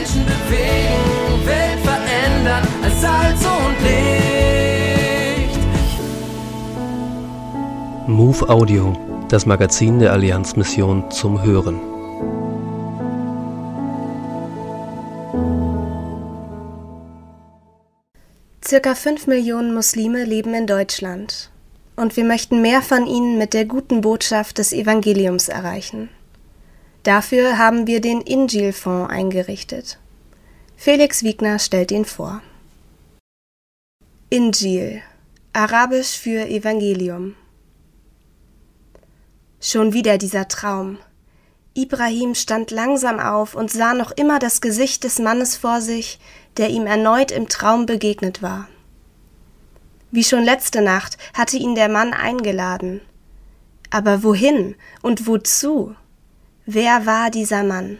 Menschen bewegen, Welt verändern als Salz und Licht. Move Audio, das Magazin der Allianzmission zum Hören. Circa 5 Millionen Muslime leben in Deutschland. Und wir möchten mehr von ihnen mit der guten Botschaft des Evangeliums erreichen. Dafür haben wir den Injil-Fonds eingerichtet. Felix Wiegner stellt ihn vor. Injil, arabisch für Evangelium. Schon wieder dieser Traum. Ibrahim stand langsam auf und sah noch immer das Gesicht des Mannes vor sich, der ihm erneut im Traum begegnet war. Wie schon letzte Nacht hatte ihn der Mann eingeladen. Aber wohin und wozu? Wer war dieser Mann?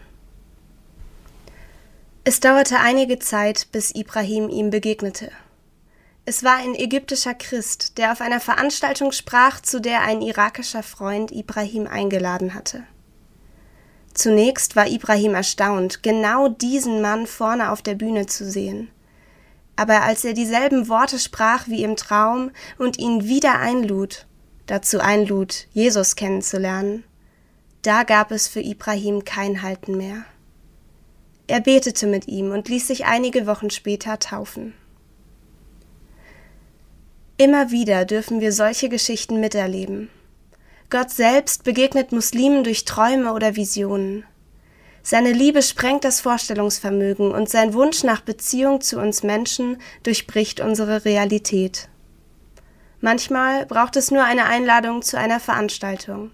Es dauerte einige Zeit, bis Ibrahim ihm begegnete. Es war ein ägyptischer Christ, der auf einer Veranstaltung sprach, zu der ein irakischer Freund Ibrahim eingeladen hatte. Zunächst war Ibrahim erstaunt, genau diesen Mann vorne auf der Bühne zu sehen. Aber als er dieselben Worte sprach wie im Traum und ihn wieder einlud, dazu einlud, Jesus kennenzulernen, da gab es für Ibrahim kein Halten mehr. Er betete mit ihm und ließ sich einige Wochen später taufen. Immer wieder dürfen wir solche Geschichten miterleben. Gott selbst begegnet Muslimen durch Träume oder Visionen. Seine Liebe sprengt das Vorstellungsvermögen und sein Wunsch nach Beziehung zu uns Menschen durchbricht unsere Realität. Manchmal braucht es nur eine Einladung zu einer Veranstaltung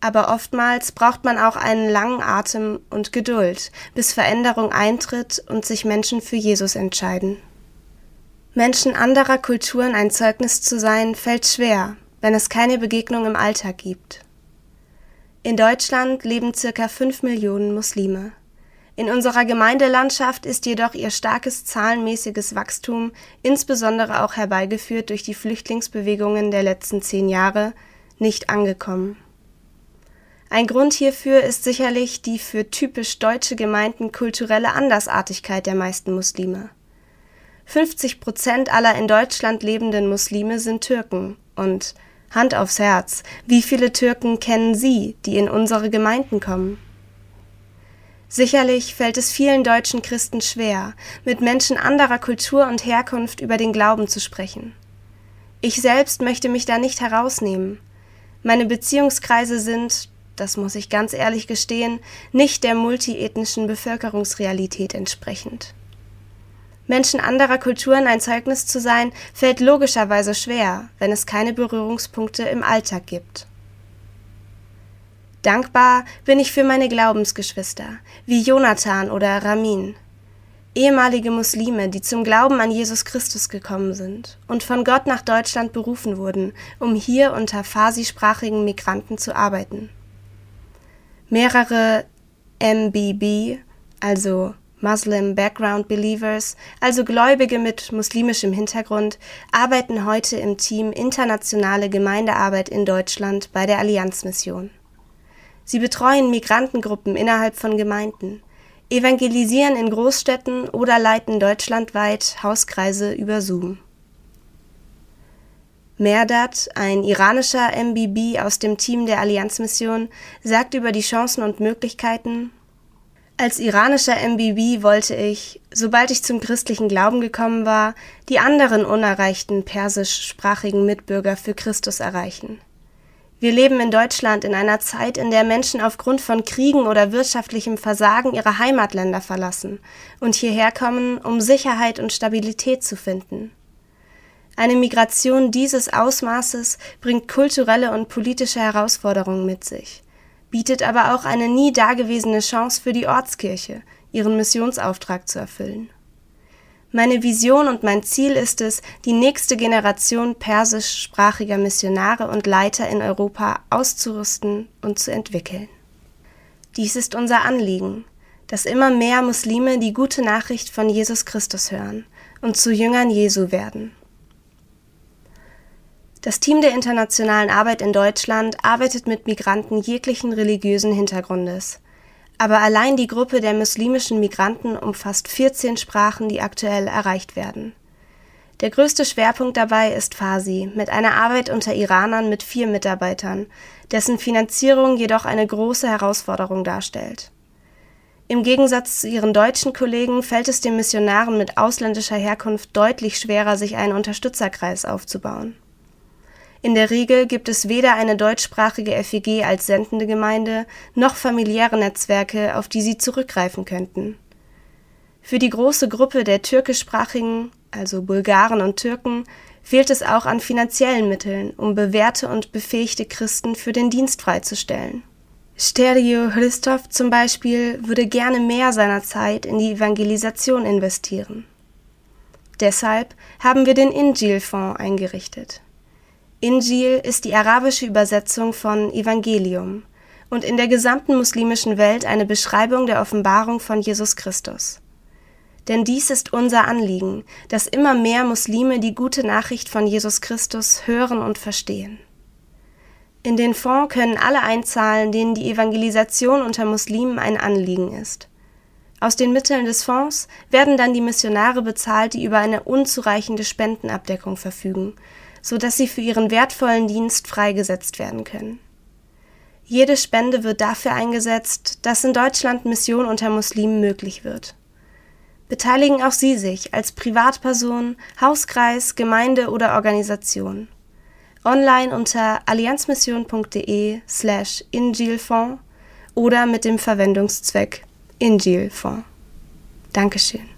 aber oftmals braucht man auch einen langen Atem und Geduld, bis Veränderung eintritt und sich Menschen für Jesus entscheiden. Menschen anderer Kulturen ein Zeugnis zu sein, fällt schwer, wenn es keine Begegnung im Alltag gibt. In Deutschland leben circa fünf Millionen Muslime. In unserer Gemeindelandschaft ist jedoch ihr starkes zahlenmäßiges Wachstum insbesondere auch herbeigeführt durch die Flüchtlingsbewegungen der letzten zehn Jahre nicht angekommen. Ein Grund hierfür ist sicherlich die für typisch deutsche Gemeinden kulturelle Andersartigkeit der meisten Muslime. 50 Prozent aller in Deutschland lebenden Muslime sind Türken und Hand aufs Herz, wie viele Türken kennen Sie, die in unsere Gemeinden kommen? Sicherlich fällt es vielen deutschen Christen schwer, mit Menschen anderer Kultur und Herkunft über den Glauben zu sprechen. Ich selbst möchte mich da nicht herausnehmen. Meine Beziehungskreise sind, das muss ich ganz ehrlich gestehen, nicht der multiethnischen Bevölkerungsrealität entsprechend. Menschen anderer Kulturen ein Zeugnis zu sein, fällt logischerweise schwer, wenn es keine Berührungspunkte im Alltag gibt. Dankbar bin ich für meine Glaubensgeschwister, wie Jonathan oder Ramin, ehemalige Muslime, die zum Glauben an Jesus Christus gekommen sind und von Gott nach Deutschland berufen wurden, um hier unter farsisprachigen Migranten zu arbeiten. Mehrere MBB, also Muslim Background Believers, also Gläubige mit muslimischem Hintergrund, arbeiten heute im Team Internationale Gemeindearbeit in Deutschland bei der Allianzmission. Sie betreuen Migrantengruppen innerhalb von Gemeinden, evangelisieren in Großstädten oder leiten deutschlandweit Hauskreise über Zoom. Merdat, ein iranischer MBB aus dem Team der Allianzmission, sagt über die Chancen und Möglichkeiten Als iranischer MBB wollte ich, sobald ich zum christlichen Glauben gekommen war, die anderen unerreichten persischsprachigen Mitbürger für Christus erreichen. Wir leben in Deutschland in einer Zeit, in der Menschen aufgrund von Kriegen oder wirtschaftlichem Versagen ihre Heimatländer verlassen und hierher kommen, um Sicherheit und Stabilität zu finden. Eine Migration dieses Ausmaßes bringt kulturelle und politische Herausforderungen mit sich, bietet aber auch eine nie dagewesene Chance für die Ortskirche, ihren Missionsauftrag zu erfüllen. Meine Vision und mein Ziel ist es, die nächste Generation persischsprachiger Missionare und Leiter in Europa auszurüsten und zu entwickeln. Dies ist unser Anliegen, dass immer mehr Muslime die gute Nachricht von Jesus Christus hören und zu Jüngern Jesu werden. Das Team der internationalen Arbeit in Deutschland arbeitet mit Migranten jeglichen religiösen Hintergrundes. aber allein die Gruppe der muslimischen Migranten umfasst 14 Sprachen, die aktuell erreicht werden. Der größte Schwerpunkt dabei ist Farsi, mit einer Arbeit unter Iranern mit vier Mitarbeitern, dessen Finanzierung jedoch eine große Herausforderung darstellt. Im Gegensatz zu ihren deutschen Kollegen fällt es den Missionaren mit ausländischer Herkunft deutlich schwerer, sich einen Unterstützerkreis aufzubauen. In der Regel gibt es weder eine deutschsprachige FEG als sendende Gemeinde noch familiäre Netzwerke, auf die sie zurückgreifen könnten. Für die große Gruppe der türkischsprachigen, also Bulgaren und Türken, fehlt es auch an finanziellen Mitteln, um bewährte und befähigte Christen für den Dienst freizustellen. Stereo Christoph zum Beispiel würde gerne mehr seiner Zeit in die Evangelisation investieren. Deshalb haben wir den Injil-Fonds eingerichtet. Injil ist die arabische Übersetzung von Evangelium und in der gesamten muslimischen Welt eine Beschreibung der Offenbarung von Jesus Christus. Denn dies ist unser Anliegen, dass immer mehr Muslime die gute Nachricht von Jesus Christus hören und verstehen. In den Fonds können alle einzahlen, denen die Evangelisation unter Muslimen ein Anliegen ist. Aus den Mitteln des Fonds werden dann die Missionare bezahlt, die über eine unzureichende Spendenabdeckung verfügen, so dass sie für ihren wertvollen Dienst freigesetzt werden können. Jede Spende wird dafür eingesetzt, dass in Deutschland Mission unter Muslimen möglich wird. Beteiligen auch Sie sich als Privatperson, Hauskreis, Gemeinde oder Organisation online unter allianzmission.de slash Injilfonds oder mit dem Verwendungszweck Injilfonds. Dankeschön.